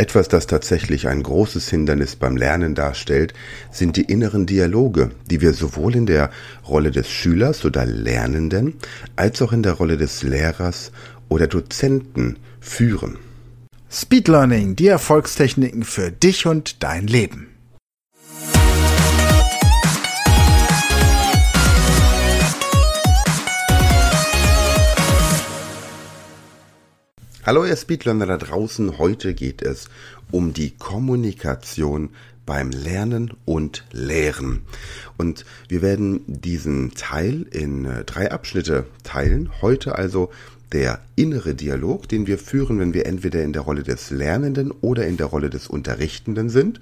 Etwas, das tatsächlich ein großes Hindernis beim Lernen darstellt, sind die inneren Dialoge, die wir sowohl in der Rolle des Schülers oder Lernenden als auch in der Rolle des Lehrers oder Dozenten führen. Speed Learning, die Erfolgstechniken für dich und dein Leben. Hallo ihr Speedlearner da draußen, heute geht es um die Kommunikation beim Lernen und Lehren. Und wir werden diesen Teil in äh, drei Abschnitte teilen. Heute also der innere Dialog, den wir führen, wenn wir entweder in der Rolle des Lernenden oder in der Rolle des Unterrichtenden sind.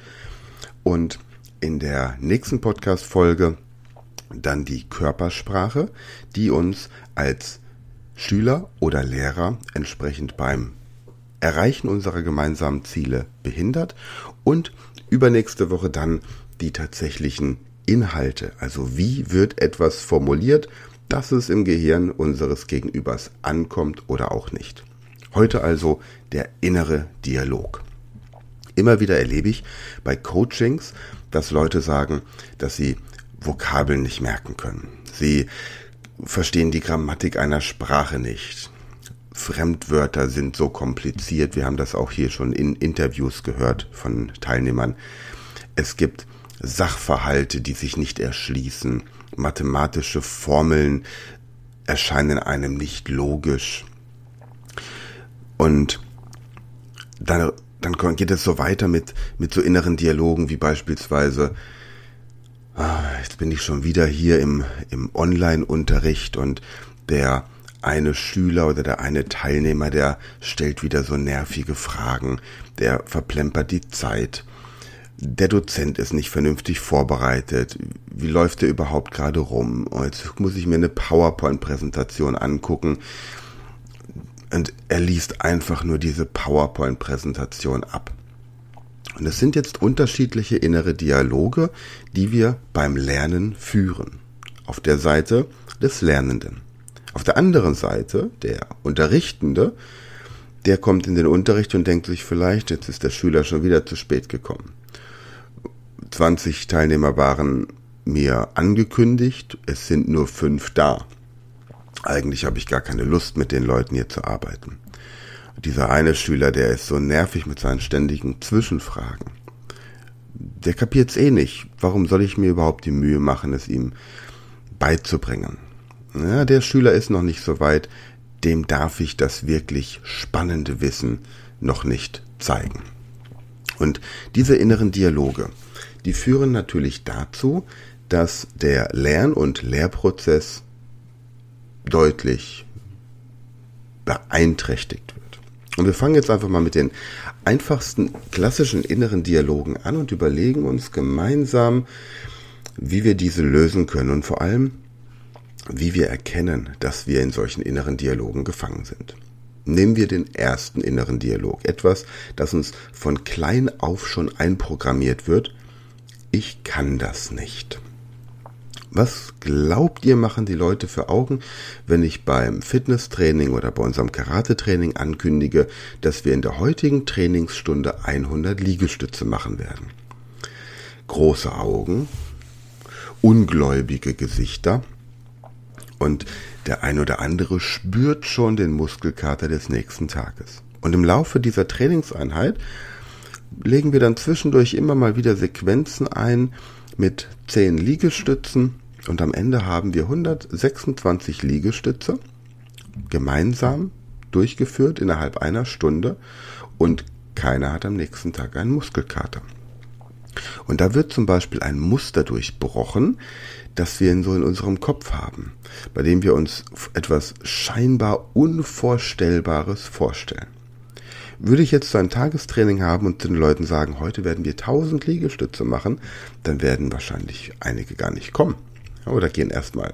Und in der nächsten Podcast-Folge dann die Körpersprache, die uns als Schüler oder Lehrer entsprechend beim Erreichen unserer gemeinsamen Ziele behindert und übernächste Woche dann die tatsächlichen Inhalte. Also wie wird etwas formuliert, dass es im Gehirn unseres Gegenübers ankommt oder auch nicht. Heute also der innere Dialog. Immer wieder erlebe ich bei Coachings, dass Leute sagen, dass sie Vokabeln nicht merken können. Sie verstehen die Grammatik einer Sprache nicht. Fremdwörter sind so kompliziert. Wir haben das auch hier schon in Interviews gehört von Teilnehmern. Es gibt Sachverhalte, die sich nicht erschließen. Mathematische Formeln erscheinen einem nicht logisch. Und dann, dann geht es so weiter mit, mit so inneren Dialogen wie beispielsweise, jetzt bin ich schon wieder hier im, im Online-Unterricht und der eine Schüler oder der eine Teilnehmer, der stellt wieder so nervige Fragen, der verplempert die Zeit. Der Dozent ist nicht vernünftig vorbereitet. Wie läuft der überhaupt gerade rum? Und jetzt muss ich mir eine PowerPoint-Präsentation angucken. Und er liest einfach nur diese PowerPoint-Präsentation ab. Und es sind jetzt unterschiedliche innere Dialoge, die wir beim Lernen führen. Auf der Seite des Lernenden. Auf der anderen Seite, der Unterrichtende, der kommt in den Unterricht und denkt sich vielleicht, jetzt ist der Schüler schon wieder zu spät gekommen. 20 Teilnehmer waren mir angekündigt, es sind nur fünf da. Eigentlich habe ich gar keine Lust, mit den Leuten hier zu arbeiten. Dieser eine Schüler, der ist so nervig mit seinen ständigen Zwischenfragen. Der kapiert's eh nicht. Warum soll ich mir überhaupt die Mühe machen, es ihm beizubringen? ja, der Schüler ist noch nicht so weit, dem darf ich das wirklich spannende Wissen noch nicht zeigen. Und diese inneren Dialoge, die führen natürlich dazu, dass der Lern- und Lehrprozess deutlich beeinträchtigt. Und wir fangen jetzt einfach mal mit den einfachsten klassischen inneren Dialogen an und überlegen uns gemeinsam, wie wir diese lösen können und vor allem, wie wir erkennen, dass wir in solchen inneren Dialogen gefangen sind. Nehmen wir den ersten inneren Dialog, etwas, das uns von klein auf schon einprogrammiert wird. Ich kann das nicht. Was glaubt ihr, machen die Leute für Augen, wenn ich beim Fitnesstraining oder bei unserem Karate-Training ankündige, dass wir in der heutigen Trainingsstunde 100 Liegestütze machen werden? Große Augen, ungläubige Gesichter, und der ein oder andere spürt schon den Muskelkater des nächsten Tages. Und im Laufe dieser Trainingseinheit legen wir dann zwischendurch immer mal wieder Sequenzen ein mit 10 Liegestützen und am Ende haben wir 126 Liegestütze gemeinsam durchgeführt innerhalb einer Stunde und keiner hat am nächsten Tag einen Muskelkater. Und da wird zum Beispiel ein Muster durchbrochen, das wir in so in unserem Kopf haben, bei dem wir uns etwas scheinbar Unvorstellbares vorstellen. Würde ich jetzt so ein Tagestraining haben und den Leuten sagen, heute werden wir 1000 Liegestütze machen, dann werden wahrscheinlich einige gar nicht kommen. Oder gehen erstmal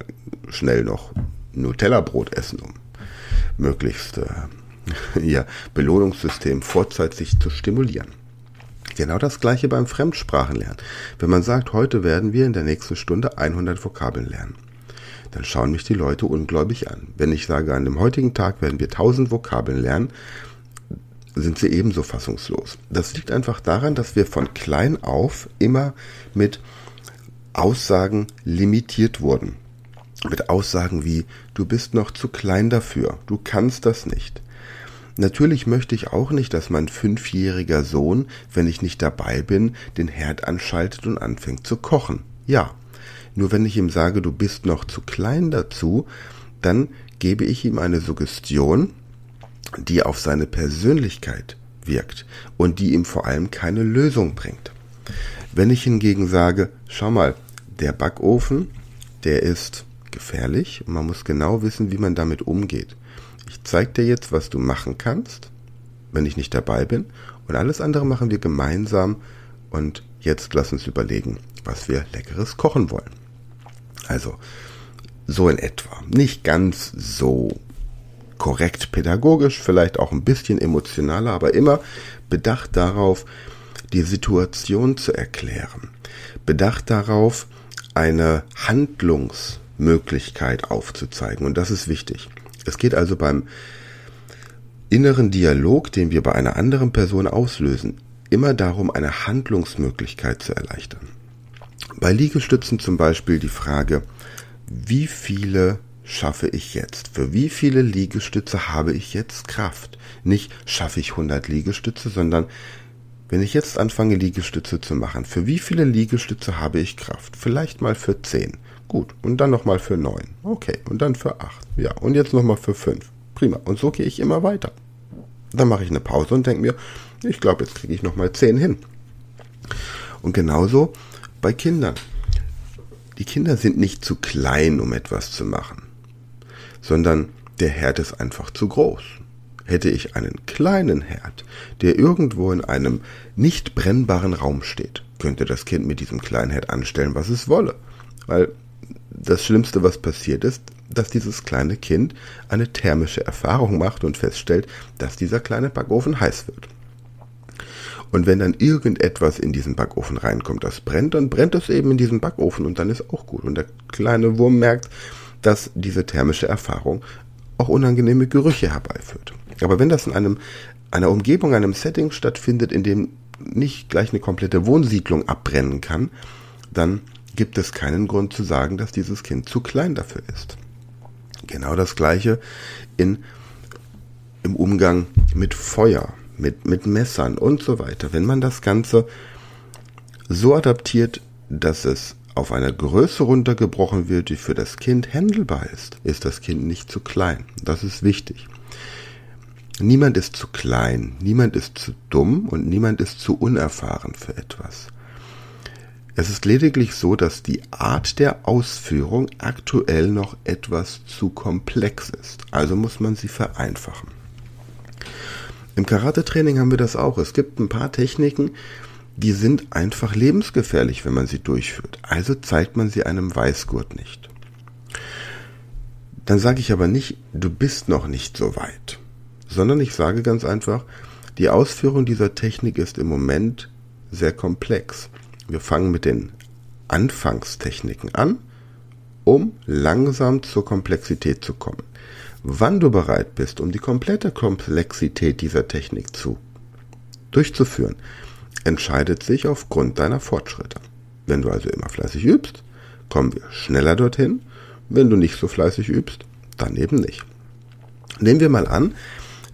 schnell noch Nutella-Brot essen, um möglichst äh, ihr Belohnungssystem vorzeitig zu stimulieren. Genau das gleiche beim Fremdsprachenlernen. Wenn man sagt, heute werden wir in der nächsten Stunde 100 Vokabeln lernen, dann schauen mich die Leute ungläubig an. Wenn ich sage, an dem heutigen Tag werden wir 1000 Vokabeln lernen, sind sie ebenso fassungslos. Das liegt einfach daran, dass wir von klein auf immer mit Aussagen limitiert wurden. Mit Aussagen wie, du bist noch zu klein dafür, du kannst das nicht. Natürlich möchte ich auch nicht, dass mein fünfjähriger Sohn, wenn ich nicht dabei bin, den Herd anschaltet und anfängt zu kochen. Ja. Nur wenn ich ihm sage, du bist noch zu klein dazu, dann gebe ich ihm eine Suggestion, die auf seine Persönlichkeit wirkt und die ihm vor allem keine Lösung bringt. Wenn ich hingegen sage, schau mal, der Backofen, der ist gefährlich und man muss genau wissen, wie man damit umgeht. Ich zeige dir jetzt, was du machen kannst, wenn ich nicht dabei bin und alles andere machen wir gemeinsam und jetzt lass uns überlegen, was wir leckeres kochen wollen. Also, so in etwa. Nicht ganz so korrekt pädagogisch, vielleicht auch ein bisschen emotionaler, aber immer bedacht darauf, die Situation zu erklären. Bedacht darauf, eine Handlungsmöglichkeit aufzuzeigen. Und das ist wichtig. Es geht also beim inneren Dialog, den wir bei einer anderen Person auslösen, immer darum, eine Handlungsmöglichkeit zu erleichtern. Bei Liegestützen zum Beispiel die Frage, wie viele schaffe ich jetzt? Für wie viele Liegestütze habe ich jetzt Kraft? Nicht schaffe ich 100 Liegestütze, sondern wenn ich jetzt anfange Liegestütze zu machen, für wie viele Liegestütze habe ich Kraft? Vielleicht mal für 10. Gut. Und dann nochmal für 9. Okay. Und dann für 8. Ja. Und jetzt nochmal für 5. Prima. Und so gehe ich immer weiter. Dann mache ich eine Pause und denke mir, ich glaube, jetzt kriege ich nochmal 10 hin. Und genauso bei Kindern. Die Kinder sind nicht zu klein, um etwas zu machen sondern der Herd ist einfach zu groß. Hätte ich einen kleinen Herd, der irgendwo in einem nicht brennbaren Raum steht, könnte das Kind mit diesem kleinen Herd anstellen, was es wolle. Weil das Schlimmste, was passiert ist, dass dieses kleine Kind eine thermische Erfahrung macht und feststellt, dass dieser kleine Backofen heiß wird. Und wenn dann irgendetwas in diesen Backofen reinkommt, das brennt, dann brennt es eben in diesem Backofen und dann ist auch gut. Und der kleine Wurm merkt, dass diese thermische Erfahrung auch unangenehme Gerüche herbeiführt. Aber wenn das in einem, einer Umgebung, einem Setting stattfindet, in dem nicht gleich eine komplette Wohnsiedlung abbrennen kann, dann gibt es keinen Grund zu sagen, dass dieses Kind zu klein dafür ist. Genau das gleiche in, im Umgang mit Feuer, mit, mit Messern und so weiter. Wenn man das Ganze so adaptiert, dass es auf eine Größe runtergebrochen wird, die für das Kind händelbar ist, ist das Kind nicht zu klein. Das ist wichtig. Niemand ist zu klein, niemand ist zu dumm und niemand ist zu unerfahren für etwas. Es ist lediglich so, dass die Art der Ausführung aktuell noch etwas zu komplex ist. Also muss man sie vereinfachen. Im Karate-Training haben wir das auch. Es gibt ein paar Techniken, die sind einfach lebensgefährlich, wenn man sie durchführt. Also zeigt man sie einem Weißgurt nicht. Dann sage ich aber nicht, du bist noch nicht so weit, sondern ich sage ganz einfach, die Ausführung dieser Technik ist im Moment sehr komplex. Wir fangen mit den Anfangstechniken an, um langsam zur Komplexität zu kommen. Wann du bereit bist, um die komplette Komplexität dieser Technik zu durchzuführen, entscheidet sich aufgrund deiner Fortschritte. Wenn du also immer fleißig übst, kommen wir schneller dorthin. Wenn du nicht so fleißig übst, dann eben nicht. Nehmen wir mal an,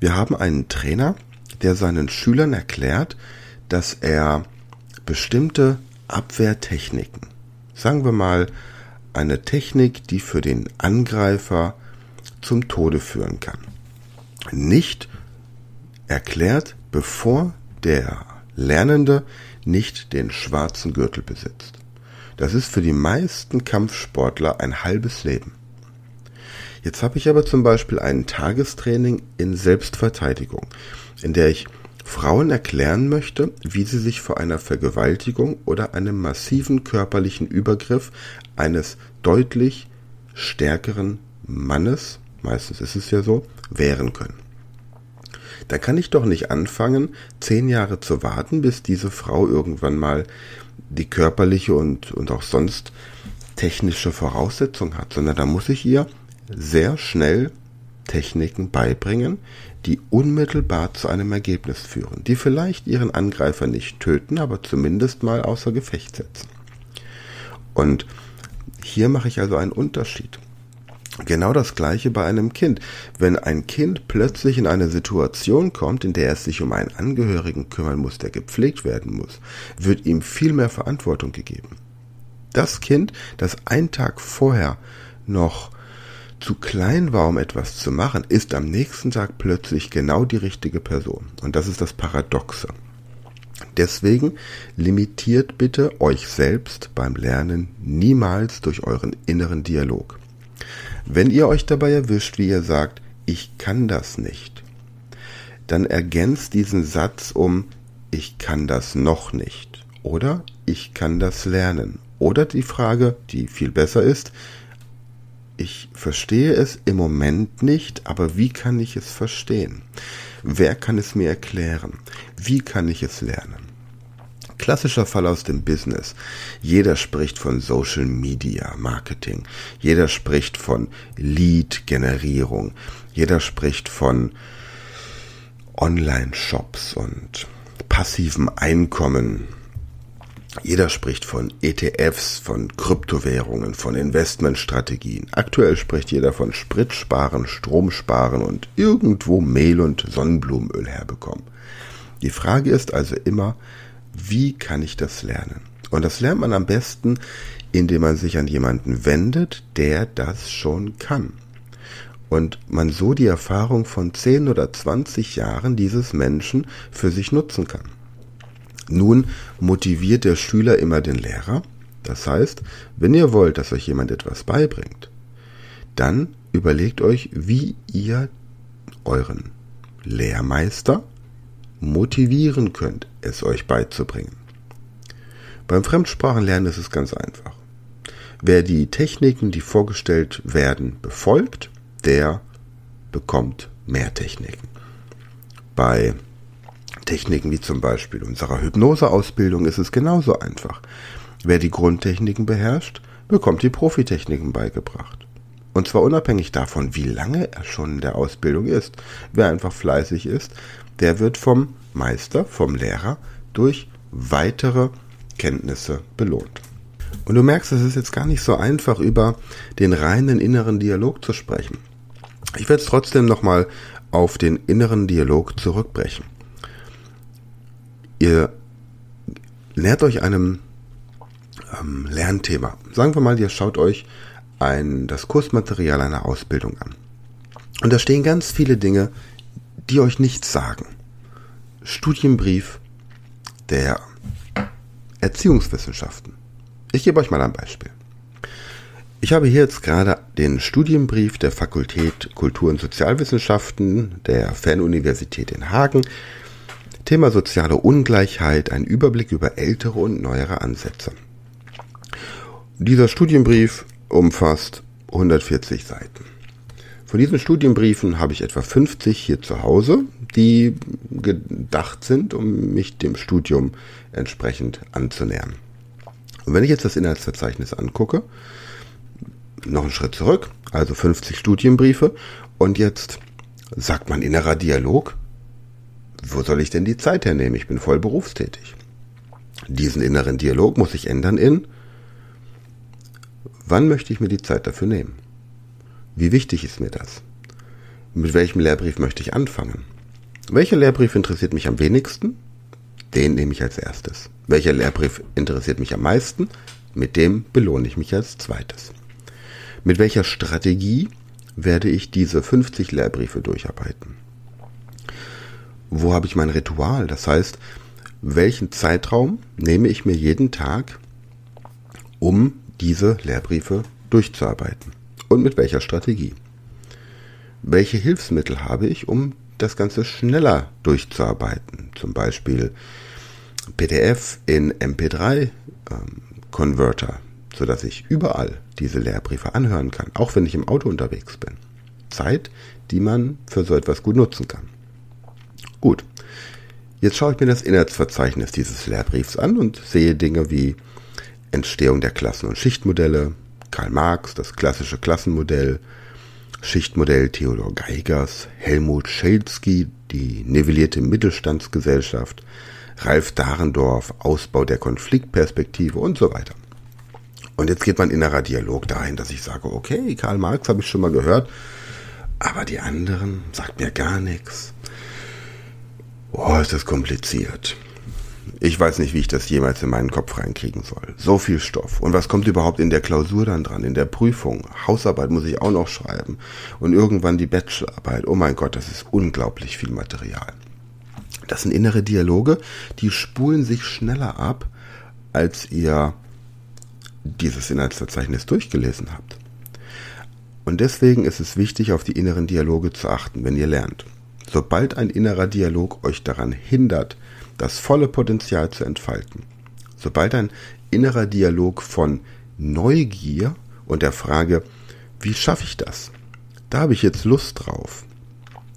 wir haben einen Trainer, der seinen Schülern erklärt, dass er bestimmte Abwehrtechniken, sagen wir mal eine Technik, die für den Angreifer zum Tode führen kann, nicht erklärt, bevor der Lernende nicht den schwarzen Gürtel besitzt. Das ist für die meisten Kampfsportler ein halbes Leben. Jetzt habe ich aber zum Beispiel ein Tagestraining in Selbstverteidigung, in der ich Frauen erklären möchte, wie sie sich vor einer Vergewaltigung oder einem massiven körperlichen Übergriff eines deutlich stärkeren Mannes, meistens ist es ja so, wehren können. Da kann ich doch nicht anfangen, zehn Jahre zu warten, bis diese Frau irgendwann mal die körperliche und, und auch sonst technische Voraussetzung hat, sondern da muss ich ihr sehr schnell Techniken beibringen, die unmittelbar zu einem Ergebnis führen, die vielleicht ihren Angreifer nicht töten, aber zumindest mal außer Gefecht setzen. Und hier mache ich also einen Unterschied. Genau das gleiche bei einem Kind. Wenn ein Kind plötzlich in eine Situation kommt, in der es sich um einen Angehörigen kümmern muss, der gepflegt werden muss, wird ihm viel mehr Verantwortung gegeben. Das Kind, das einen Tag vorher noch zu klein war, um etwas zu machen, ist am nächsten Tag plötzlich genau die richtige Person. Und das ist das Paradoxe. Deswegen limitiert bitte euch selbst beim Lernen niemals durch euren inneren Dialog. Wenn ihr euch dabei erwischt, wie ihr sagt, ich kann das nicht, dann ergänzt diesen Satz um ich kann das noch nicht oder ich kann das lernen oder die Frage, die viel besser ist, ich verstehe es im Moment nicht, aber wie kann ich es verstehen? Wer kann es mir erklären? Wie kann ich es lernen? Klassischer Fall aus dem Business. Jeder spricht von Social Media Marketing. Jeder spricht von Lead-Generierung. Jeder spricht von Online-Shops und passivem Einkommen. Jeder spricht von ETFs, von Kryptowährungen, von Investmentstrategien. Aktuell spricht jeder von Spritsparen, Stromsparen und irgendwo Mehl und Sonnenblumenöl herbekommen. Die Frage ist also immer, wie kann ich das lernen? Und das lernt man am besten, indem man sich an jemanden wendet, der das schon kann. Und man so die Erfahrung von 10 oder 20 Jahren dieses Menschen für sich nutzen kann. Nun motiviert der Schüler immer den Lehrer. Das heißt, wenn ihr wollt, dass euch jemand etwas beibringt, dann überlegt euch, wie ihr euren Lehrmeister motivieren könnt, es euch beizubringen. Beim Fremdsprachenlernen ist es ganz einfach. Wer die Techniken, die vorgestellt werden, befolgt, der bekommt mehr Techniken. Bei Techniken wie zum Beispiel unserer Hypnoseausbildung ist es genauso einfach. Wer die Grundtechniken beherrscht, bekommt die Profitechniken beigebracht. Und zwar unabhängig davon, wie lange er schon in der Ausbildung ist. Wer einfach fleißig ist, der wird vom Meister, vom Lehrer durch weitere Kenntnisse belohnt. Und du merkst, es ist jetzt gar nicht so einfach, über den reinen inneren Dialog zu sprechen. Ich werde es trotzdem nochmal auf den inneren Dialog zurückbrechen. Ihr nähert euch einem ähm, Lernthema. Sagen wir mal, ihr schaut euch ein, das Kursmaterial einer Ausbildung an. Und da stehen ganz viele Dinge, die euch nichts sagen. Studienbrief der Erziehungswissenschaften. Ich gebe euch mal ein Beispiel. Ich habe hier jetzt gerade den Studienbrief der Fakultät Kultur- und Sozialwissenschaften der Fernuniversität in Hagen. Thema soziale Ungleichheit, ein Überblick über ältere und neuere Ansätze. Dieser Studienbrief umfasst 140 Seiten. Von diesen Studienbriefen habe ich etwa 50 hier zu Hause, die gedacht sind, um mich dem Studium entsprechend anzunähern. Und wenn ich jetzt das Inhaltsverzeichnis angucke, noch einen Schritt zurück, also 50 Studienbriefe und jetzt sagt man innerer Dialog, wo soll ich denn die Zeit hernehmen? Ich bin voll berufstätig. Diesen inneren Dialog muss ich ändern in, wann möchte ich mir die Zeit dafür nehmen? Wie wichtig ist mir das? Mit welchem Lehrbrief möchte ich anfangen? Welcher Lehrbrief interessiert mich am wenigsten? Den nehme ich als erstes. Welcher Lehrbrief interessiert mich am meisten? Mit dem belohne ich mich als zweites. Mit welcher Strategie werde ich diese 50 Lehrbriefe durcharbeiten? Wo habe ich mein Ritual? Das heißt, welchen Zeitraum nehme ich mir jeden Tag, um diese Lehrbriefe durchzuarbeiten? und mit welcher Strategie. Welche Hilfsmittel habe ich, um das Ganze schneller durchzuarbeiten? Zum Beispiel PDF in MP3 ähm, sodass ich überall diese Lehrbriefe anhören kann, auch wenn ich im Auto unterwegs bin. Zeit, die man für so etwas gut nutzen kann. Gut, jetzt schaue ich mir das Inhaltsverzeichnis dieses Lehrbriefs an und sehe Dinge wie Entstehung der Klassen- und Schichtmodelle, Karl Marx, das klassische Klassenmodell, Schichtmodell Theodor Geigers, Helmut Schelzky, die nivellierte Mittelstandsgesellschaft, Ralf Dahrendorf, Ausbau der Konfliktperspektive und so weiter. Und jetzt geht mein innerer Dialog dahin, dass ich sage, okay, Karl Marx habe ich schon mal gehört, aber die anderen sagt mir gar nichts. Boah, ist das kompliziert. Ich weiß nicht, wie ich das jemals in meinen Kopf reinkriegen soll. So viel Stoff. Und was kommt überhaupt in der Klausur dann dran, in der Prüfung? Hausarbeit muss ich auch noch schreiben. Und irgendwann die Bachelorarbeit. Oh mein Gott, das ist unglaublich viel Material. Das sind innere Dialoge, die spulen sich schneller ab, als ihr dieses Inhaltsverzeichnis durchgelesen habt. Und deswegen ist es wichtig, auf die inneren Dialoge zu achten, wenn ihr lernt. Sobald ein innerer Dialog euch daran hindert, das volle Potenzial zu entfalten, sobald ein innerer Dialog von Neugier und der Frage, wie schaffe ich das? Da habe ich jetzt Lust drauf.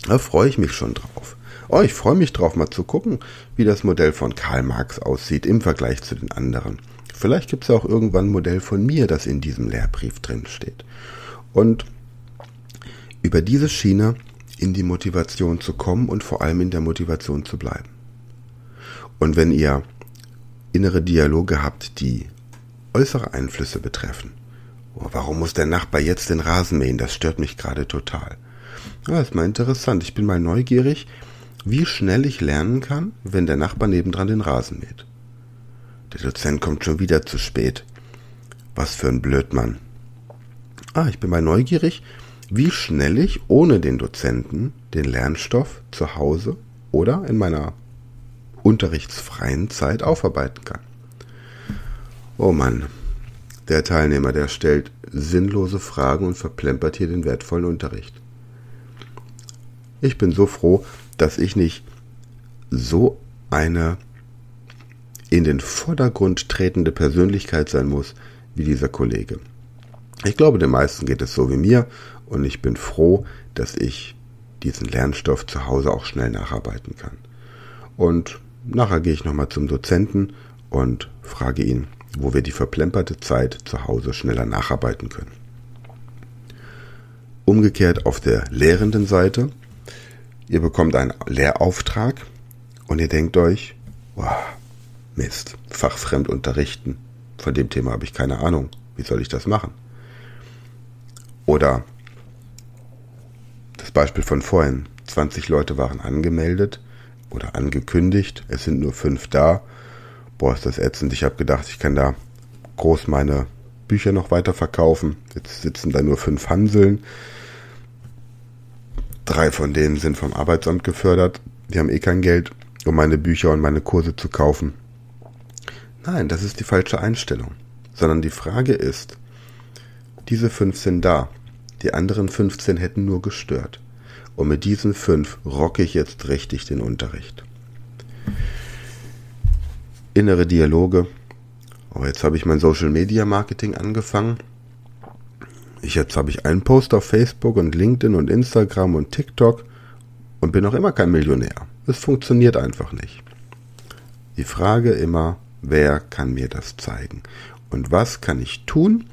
Da freue ich mich schon drauf. Oh, ich freue mich drauf, mal zu gucken, wie das Modell von Karl Marx aussieht im Vergleich zu den anderen. Vielleicht gibt es ja auch irgendwann ein Modell von mir, das in diesem Lehrbrief drin steht. Und über diese Schiene in die Motivation zu kommen und vor allem in der Motivation zu bleiben. Und wenn ihr innere Dialoge habt, die äußere Einflüsse betreffen, oh, warum muss der Nachbar jetzt den Rasen mähen? Das stört mich gerade total. Ja, ist mal interessant. Ich bin mal neugierig, wie schnell ich lernen kann, wenn der Nachbar nebendran den Rasen mäht. Der Dozent kommt schon wieder zu spät. Was für ein Blödmann. Ah, ich bin mal neugierig, wie schnell ich ohne den Dozenten den Lernstoff zu Hause oder in meiner unterrichtsfreien Zeit aufarbeiten kann. Oh Mann, der Teilnehmer, der stellt sinnlose Fragen und verplempert hier den wertvollen Unterricht. Ich bin so froh, dass ich nicht so eine in den Vordergrund tretende Persönlichkeit sein muss wie dieser Kollege. Ich glaube, den meisten geht es so wie mir und ich bin froh, dass ich diesen Lernstoff zu Hause auch schnell nacharbeiten kann. Und nachher gehe ich nochmal zum Dozenten und frage ihn, wo wir die verplemperte Zeit zu Hause schneller nacharbeiten können. Umgekehrt auf der lehrenden Seite, ihr bekommt einen Lehrauftrag und ihr denkt euch, wow, Mist, fachfremd unterrichten, von dem Thema habe ich keine Ahnung, wie soll ich das machen? Oder das Beispiel von vorhin. 20 Leute waren angemeldet oder angekündigt. Es sind nur fünf da. Boah, ist das ätzend. Ich habe gedacht, ich kann da groß meine Bücher noch weiter verkaufen. Jetzt sitzen da nur fünf Hanseln. Drei von denen sind vom Arbeitsamt gefördert. Die haben eh kein Geld, um meine Bücher und meine Kurse zu kaufen. Nein, das ist die falsche Einstellung. Sondern die Frage ist, diese fünf sind da. Die anderen 15 hätten nur gestört. Und mit diesen fünf rocke ich jetzt richtig den Unterricht. Innere Dialoge. Oh, jetzt habe ich mein Social Media Marketing angefangen. Ich, jetzt habe ich einen Post auf Facebook und LinkedIn und Instagram und TikTok und bin noch immer kein Millionär. Es funktioniert einfach nicht. Die Frage immer, wer kann mir das zeigen? Und was kann ich tun,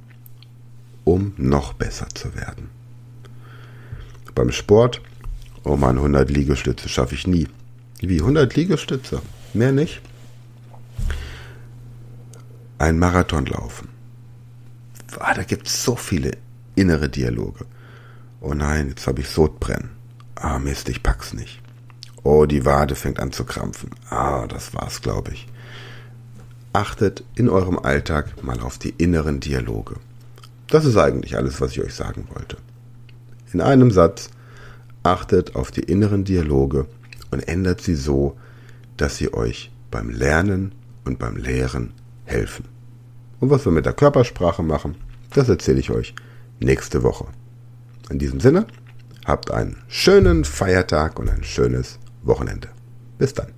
um noch besser zu werden. Beim Sport, oh man, 100 Liegestütze schaffe ich nie. Wie 100 Liegestütze? Mehr nicht? Ein Marathon laufen. Ah, da gibt es so viele innere Dialoge. Oh nein, jetzt habe ich Sodbrennen. Ah Mist, ich pack's nicht. Oh, die Wade fängt an zu krampfen. Ah, das war's, glaube ich. Achtet in eurem Alltag mal auf die inneren Dialoge. Das ist eigentlich alles, was ich euch sagen wollte. In einem Satz, achtet auf die inneren Dialoge und ändert sie so, dass sie euch beim Lernen und beim Lehren helfen. Und was wir mit der Körpersprache machen, das erzähle ich euch nächste Woche. In diesem Sinne, habt einen schönen Feiertag und ein schönes Wochenende. Bis dann.